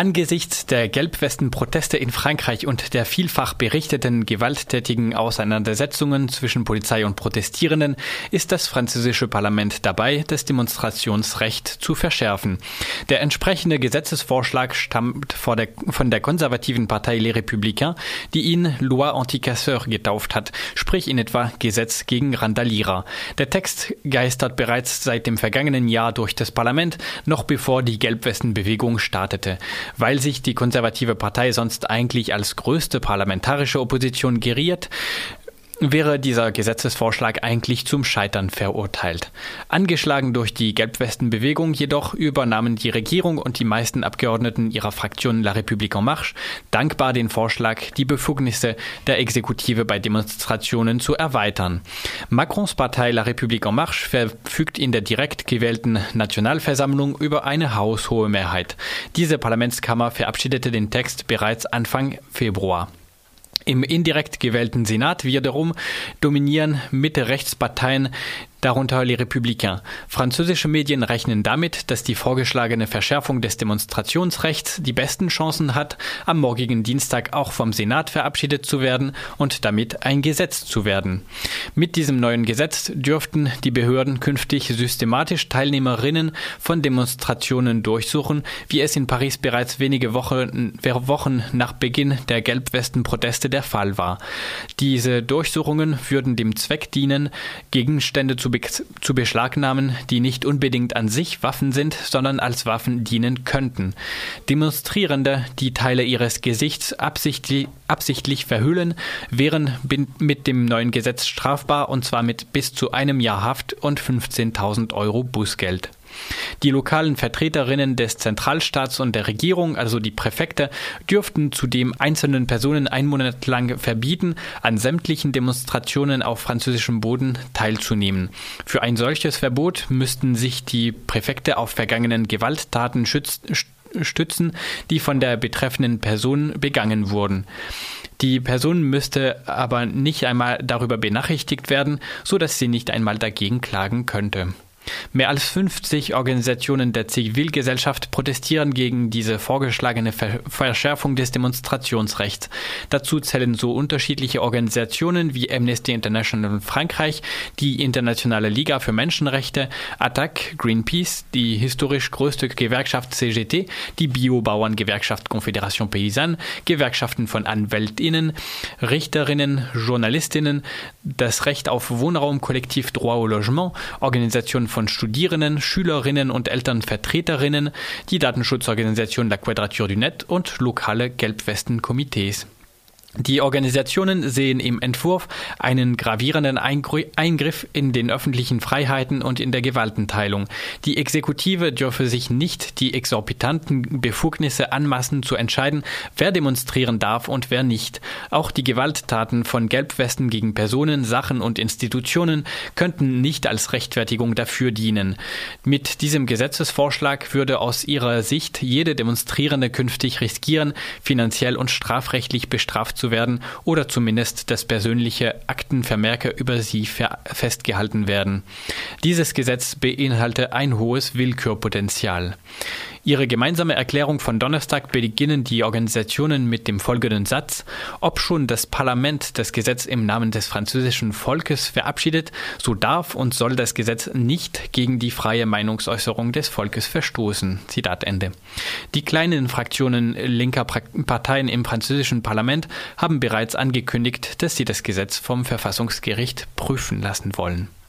Angesichts der Gelbwesten-Proteste in Frankreich und der vielfach berichteten gewalttätigen Auseinandersetzungen zwischen Polizei und Protestierenden ist das französische Parlament dabei, das Demonstrationsrecht zu verschärfen. Der entsprechende Gesetzesvorschlag stammt der, von der konservativen Partei Les Républicains, die ihn Loi Anticasseur getauft hat, sprich in etwa Gesetz gegen Randalierer. Der Text geistert bereits seit dem vergangenen Jahr durch das Parlament, noch bevor die Gelbwesten-Bewegung startete. Weil sich die konservative Partei sonst eigentlich als größte parlamentarische Opposition geriert, wäre dieser Gesetzesvorschlag eigentlich zum Scheitern verurteilt. Angeschlagen durch die Gelbwestenbewegung jedoch übernahmen die Regierung und die meisten Abgeordneten ihrer Fraktion La République en Marche dankbar den Vorschlag, die Befugnisse der Exekutive bei Demonstrationen zu erweitern. Macrons Partei La République en Marche verfügt in der direkt gewählten Nationalversammlung über eine haushohe Mehrheit. Diese Parlamentskammer verabschiedete den Text bereits Anfang Februar. Im indirekt gewählten Senat wiederum dominieren Mitte-Rechtsparteien, darunter Les Républicains. Französische Medien rechnen damit, dass die vorgeschlagene Verschärfung des Demonstrationsrechts die besten Chancen hat, am morgigen Dienstag auch vom Senat verabschiedet zu werden und damit ein Gesetz zu werden. Mit diesem neuen Gesetz dürften die Behörden künftig systematisch Teilnehmerinnen von Demonstrationen durchsuchen, wie es in Paris bereits wenige Wochen, Wochen nach Beginn der Gelbwesten-Proteste der Fall war. Diese Durchsuchungen würden dem Zweck dienen, Gegenstände zu be zu beschlagnahmen, die nicht unbedingt an sich Waffen sind, sondern als Waffen dienen könnten. Demonstrierende, die Teile ihres Gesichts absichtlich, absichtlich verhüllen, wären mit dem neuen Gesetz strafbar und zwar mit bis zu einem Jahr Haft und 15.000 Euro Bußgeld. Die lokalen Vertreterinnen des Zentralstaats und der Regierung, also die Präfekte, dürften zudem einzelnen Personen ein Monat lang verbieten, an sämtlichen Demonstrationen auf französischem Boden teilzunehmen. Für ein solches Verbot müssten sich die Präfekte auf vergangenen Gewalttaten stützen, die von der betreffenden Person begangen wurden. Die Person müsste aber nicht einmal darüber benachrichtigt werden, so dass sie nicht einmal dagegen klagen könnte. Mehr als 50 Organisationen der Zivilgesellschaft protestieren gegen diese vorgeschlagene Verschärfung des Demonstrationsrechts. Dazu zählen so unterschiedliche Organisationen wie Amnesty International in Frankreich, die Internationale Liga für Menschenrechte, ATTAC, Greenpeace, die historisch größte Gewerkschaft CGT, die Biobauerngewerkschaft Confédération Paysanne, Gewerkschaften von Anwältinnen, Richterinnen, Journalistinnen, das Recht auf Wohnraum, Kollektiv Droit au Logement, Organisationen von Studierenden, Schülerinnen und Elternvertreterinnen, die Datenschutzorganisation La Quadrature du Net und lokale Gelbwesten-Komitees. Die Organisationen sehen im Entwurf einen gravierenden Eingriff in den öffentlichen Freiheiten und in der Gewaltenteilung. Die Exekutive dürfe sich nicht die exorbitanten Befugnisse anmaßen zu entscheiden, wer demonstrieren darf und wer nicht. Auch die Gewalttaten von Gelbwesten gegen Personen, Sachen und Institutionen könnten nicht als Rechtfertigung dafür dienen. Mit diesem Gesetzesvorschlag würde aus ihrer Sicht jede Demonstrierende künftig riskieren, finanziell und strafrechtlich bestraft zu werden oder zumindest dass persönliche Aktenvermerke über sie festgehalten werden. Dieses Gesetz beinhalte ein hohes Willkürpotenzial. Ihre gemeinsame Erklärung von Donnerstag beginnen die Organisationen mit dem folgenden Satz Ob schon das Parlament das Gesetz im Namen des französischen Volkes verabschiedet, so darf und soll das Gesetz nicht gegen die freie Meinungsäußerung des Volkes verstoßen. Zitat Ende. Die kleinen Fraktionen linker Parteien im französischen Parlament haben bereits angekündigt, dass sie das Gesetz vom Verfassungsgericht prüfen lassen wollen.